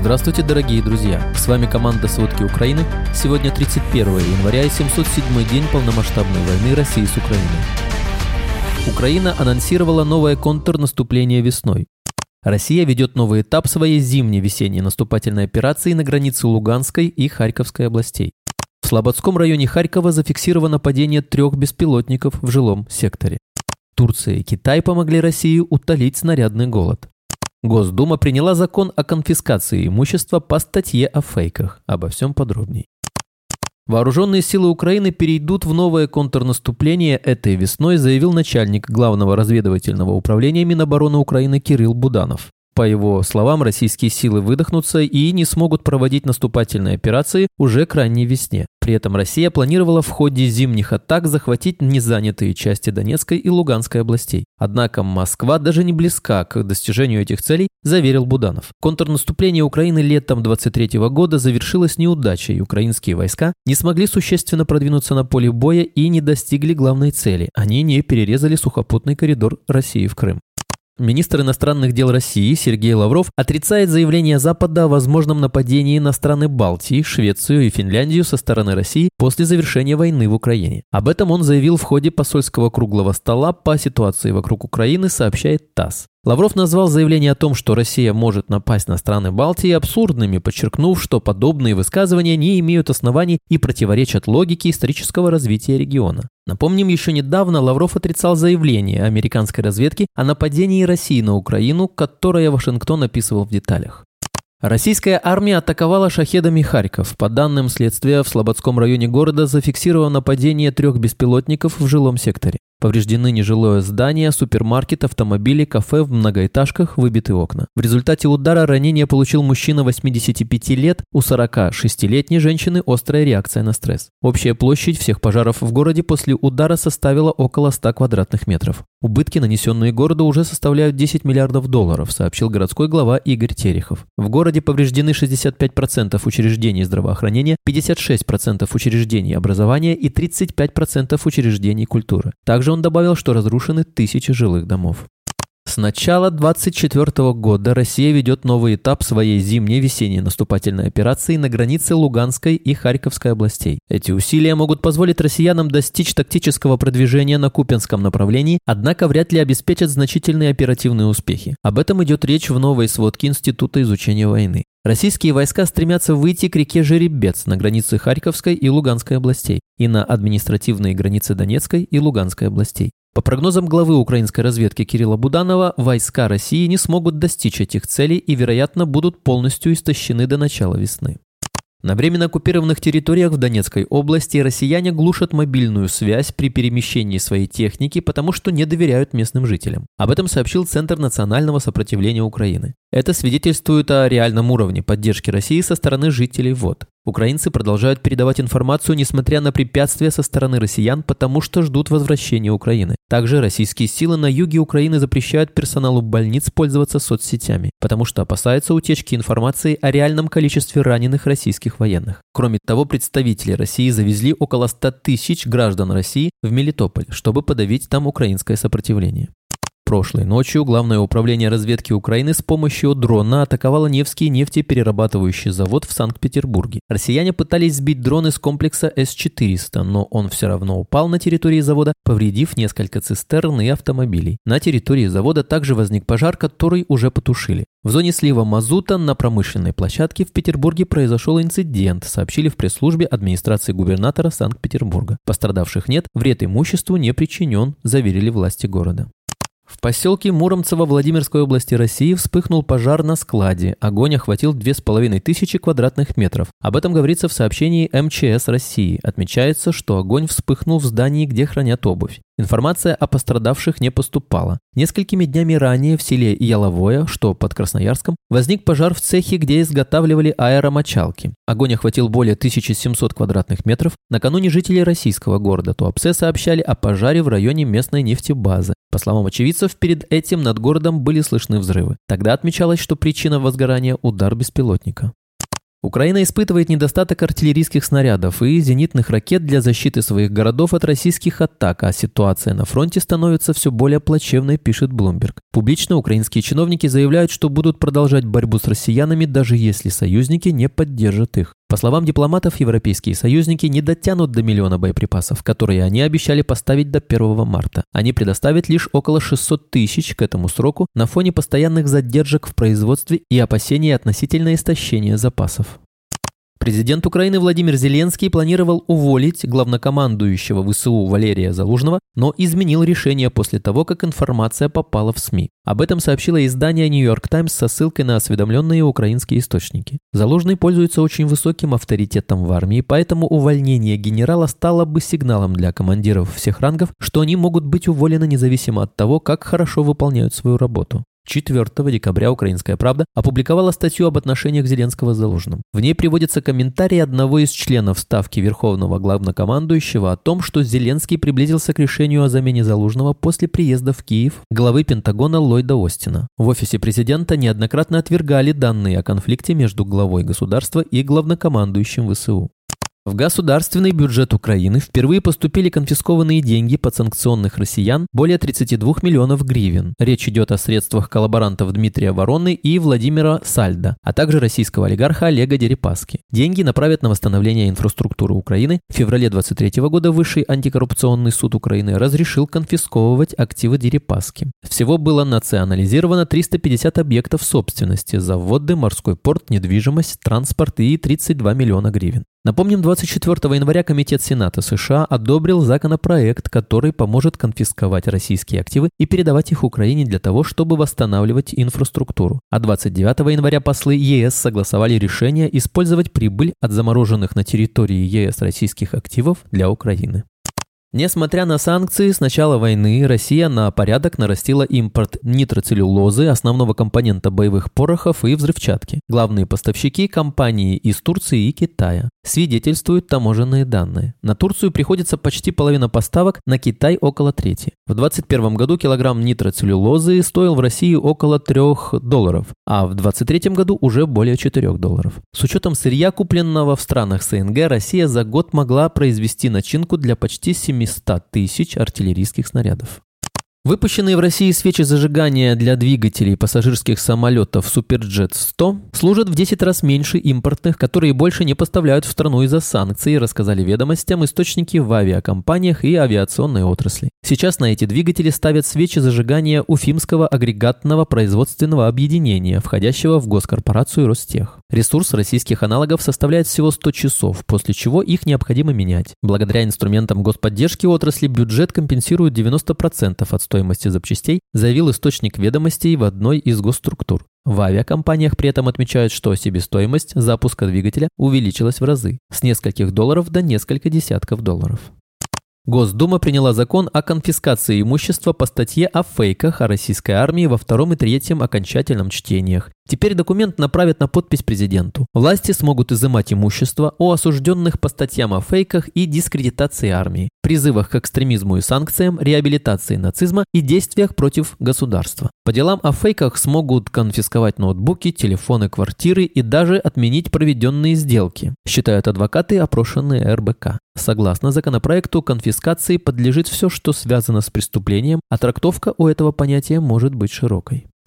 Здравствуйте, дорогие друзья! С вами команда «Сводки Украины». Сегодня 31 января и 707 день полномасштабной войны России с Украиной. Украина анонсировала новое контрнаступление весной. Россия ведет новый этап своей зимней-весенней наступательной операции на границе Луганской и Харьковской областей. В Слободском районе Харькова зафиксировано падение трех беспилотников в жилом секторе. Турция и Китай помогли России утолить снарядный голод. Госдума приняла закон о конфискации имущества по статье о фейках. Обо всем подробней. Вооруженные силы Украины перейдут в новое контрнаступление этой весной, заявил начальник Главного разведывательного управления Минобороны Украины Кирилл Буданов. По его словам, российские силы выдохнутся и не смогут проводить наступательные операции уже к ранней весне. При этом Россия планировала в ходе зимних атак захватить незанятые части Донецкой и Луганской областей. Однако Москва даже не близка к достижению этих целей, заверил Буданов. Контрнаступление Украины летом 23 года завершилось неудачей. Украинские войска не смогли существенно продвинуться на поле боя и не достигли главной цели. Они не перерезали сухопутный коридор России в Крым. Министр иностранных дел России Сергей Лавров отрицает заявление Запада о возможном нападении на страны Балтии, Швецию и Финляндию со стороны России после завершения войны в Украине. Об этом он заявил в ходе посольского круглого стола по ситуации вокруг Украины, сообщает ТАСС. Лавров назвал заявление о том, что Россия может напасть на страны Балтии абсурдными, подчеркнув, что подобные высказывания не имеют оснований и противоречат логике исторического развития региона. Напомним, еще недавно Лавров отрицал заявление американской разведки о нападении России на Украину, которое Вашингтон описывал в деталях. Российская армия атаковала шахедами Харьков. По данным следствия, в Слободском районе города зафиксировано нападение трех беспилотников в жилом секторе. Повреждены нежилое здание, супермаркет, автомобили, кафе в многоэтажках, выбиты окна. В результате удара ранение получил мужчина 85 лет, у 46-летней женщины острая реакция на стресс. Общая площадь всех пожаров в городе после удара составила около 100 квадратных метров. Убытки, нанесенные городу, уже составляют 10 миллиардов долларов, сообщил городской глава Игорь Терехов. В городе повреждены 65% учреждений здравоохранения, 56% учреждений образования и 35% учреждений культуры. Также он добавил, что разрушены тысячи жилых домов. С начала 2024 года Россия ведет новый этап своей зимней-весенней наступательной операции на границе Луганской и Харьковской областей. Эти усилия могут позволить россиянам достичь тактического продвижения на Купенском направлении, однако вряд ли обеспечат значительные оперативные успехи. Об этом идет речь в новой сводке Института изучения войны. Российские войска стремятся выйти к реке Жеребец на границе Харьковской и Луганской областей и на административные границы Донецкой и Луганской областей. По прогнозам главы украинской разведки Кирилла Буданова, войска России не смогут достичь этих целей и, вероятно, будут полностью истощены до начала весны. На временно оккупированных территориях в Донецкой области россияне глушат мобильную связь при перемещении своей техники, потому что не доверяют местным жителям. Об этом сообщил Центр национального сопротивления Украины. Это свидетельствует о реальном уровне поддержки России со стороны жителей ВОД. Украинцы продолжают передавать информацию, несмотря на препятствия со стороны россиян, потому что ждут возвращения Украины. Также российские силы на юге Украины запрещают персоналу больниц пользоваться соцсетями, потому что опасаются утечки информации о реальном количестве раненых российских военных. Кроме того, представители России завезли около 100 тысяч граждан России в Мелитополь, чтобы подавить там украинское сопротивление. Прошлой ночью Главное управление разведки Украины с помощью дрона атаковало Невский нефтеперерабатывающий завод в Санкт-Петербурге. Россияне пытались сбить дрон из комплекса С-400, но он все равно упал на территории завода, повредив несколько цистерн и автомобилей. На территории завода также возник пожар, который уже потушили. В зоне слива мазута на промышленной площадке в Петербурге произошел инцидент, сообщили в пресс-службе администрации губернатора Санкт-Петербурга. Пострадавших нет, вред имуществу не причинен, заверили власти города. В поселке Муромцево Владимирской области России вспыхнул пожар на складе. Огонь охватил 2500 квадратных метров. Об этом говорится в сообщении МЧС России. Отмечается, что огонь вспыхнул в здании, где хранят обувь. Информация о пострадавших не поступала. Несколькими днями ранее в селе Яловое, что под Красноярском, возник пожар в цехе, где изготавливали аэромочалки. Огонь охватил более 1700 квадратных метров. Накануне жители российского города Туапсе сообщали о пожаре в районе местной нефтебазы. По словам очевидцев, перед этим над городом были слышны взрывы. Тогда отмечалось, что причина возгорания – удар беспилотника. Украина испытывает недостаток артиллерийских снарядов и зенитных ракет для защиты своих городов от российских атак, а ситуация на фронте становится все более плачевной, пишет Bloomberg. Публично украинские чиновники заявляют, что будут продолжать борьбу с россиянами, даже если союзники не поддержат их. По словам дипломатов, европейские союзники не дотянут до миллиона боеприпасов, которые они обещали поставить до 1 марта. Они предоставят лишь около 600 тысяч к этому сроку на фоне постоянных задержек в производстве и опасений относительно истощения запасов. Президент Украины Владимир Зеленский планировал уволить главнокомандующего ВСУ Валерия Залужного, но изменил решение после того, как информация попала в СМИ. Об этом сообщило издание New York Times со ссылкой на осведомленные украинские источники. Залужный пользуется очень высоким авторитетом в армии, поэтому увольнение генерала стало бы сигналом для командиров всех рангов, что они могут быть уволены независимо от того, как хорошо выполняют свою работу. 4 декабря «Украинская правда» опубликовала статью об отношениях Зеленского с Залужным. В ней приводится комментарий одного из членов Ставки Верховного Главнокомандующего о том, что Зеленский приблизился к решению о замене Залужного после приезда в Киев главы Пентагона Ллойда Остина. В офисе президента неоднократно отвергали данные о конфликте между главой государства и главнокомандующим ВСУ. В государственный бюджет Украины впервые поступили конфискованные деньги подсанкционных россиян более 32 миллионов гривен. Речь идет о средствах коллаборантов Дмитрия Вороны и Владимира Сальда, а также российского олигарха Олега Дерипаски. Деньги направят на восстановление инфраструктуры Украины. В феврале 23 года Высший антикоррупционный суд Украины разрешил конфисковывать активы Дерипаски. Всего было национализировано 350 объектов собственности, заводы, морской порт, недвижимость, транспорт и 32 миллиона гривен. Напомним, 24 января Комитет Сената США одобрил законопроект, который поможет конфисковать российские активы и передавать их Украине для того, чтобы восстанавливать инфраструктуру. А 29 января послы ЕС согласовали решение использовать прибыль от замороженных на территории ЕС российских активов для Украины. Несмотря на санкции, с начала войны Россия на порядок нарастила импорт нитроцеллюлозы, основного компонента боевых порохов и взрывчатки. Главные поставщики – компании из Турции и Китая. Свидетельствуют таможенные данные. На Турцию приходится почти половина поставок, на Китай – около трети. В 2021 году килограмм нитроцеллюлозы стоил в России около 3 долларов, а в 2023 году уже более 4 долларов. С учетом сырья, купленного в странах СНГ, Россия за год могла произвести начинку для почти 7 700 тысяч артиллерийских снарядов. Выпущенные в России свечи зажигания для двигателей пассажирских самолетов Суперджет 100 служат в 10 раз меньше импортных, которые больше не поставляют в страну из-за санкций, рассказали ведомостям источники в авиакомпаниях и авиационной отрасли. Сейчас на эти двигатели ставят свечи зажигания Уфимского агрегатного производственного объединения, входящего в госкорпорацию Ростех. Ресурс российских аналогов составляет всего 100 часов, после чего их необходимо менять. Благодаря инструментам господдержки отрасли бюджет компенсирует 90% от стоимости запчастей, заявил источник ведомостей в одной из госструктур. В авиакомпаниях при этом отмечают, что себестоимость запуска двигателя увеличилась в разы – с нескольких долларов до нескольких десятков долларов. Госдума приняла закон о конфискации имущества по статье о фейках о российской армии во втором и третьем окончательном чтениях. Теперь документ направят на подпись президенту. Власти смогут изымать имущество о осужденных по статьям о фейках и дискредитации армии, призывах к экстремизму и санкциям, реабилитации нацизма и действиях против государства. По делам о фейках смогут конфисковать ноутбуки, телефоны, квартиры и даже отменить проведенные сделки, считают адвокаты, опрошенные РБК. Согласно законопроекту, конфискации подлежит все, что связано с преступлением, а трактовка у этого понятия может быть широкой.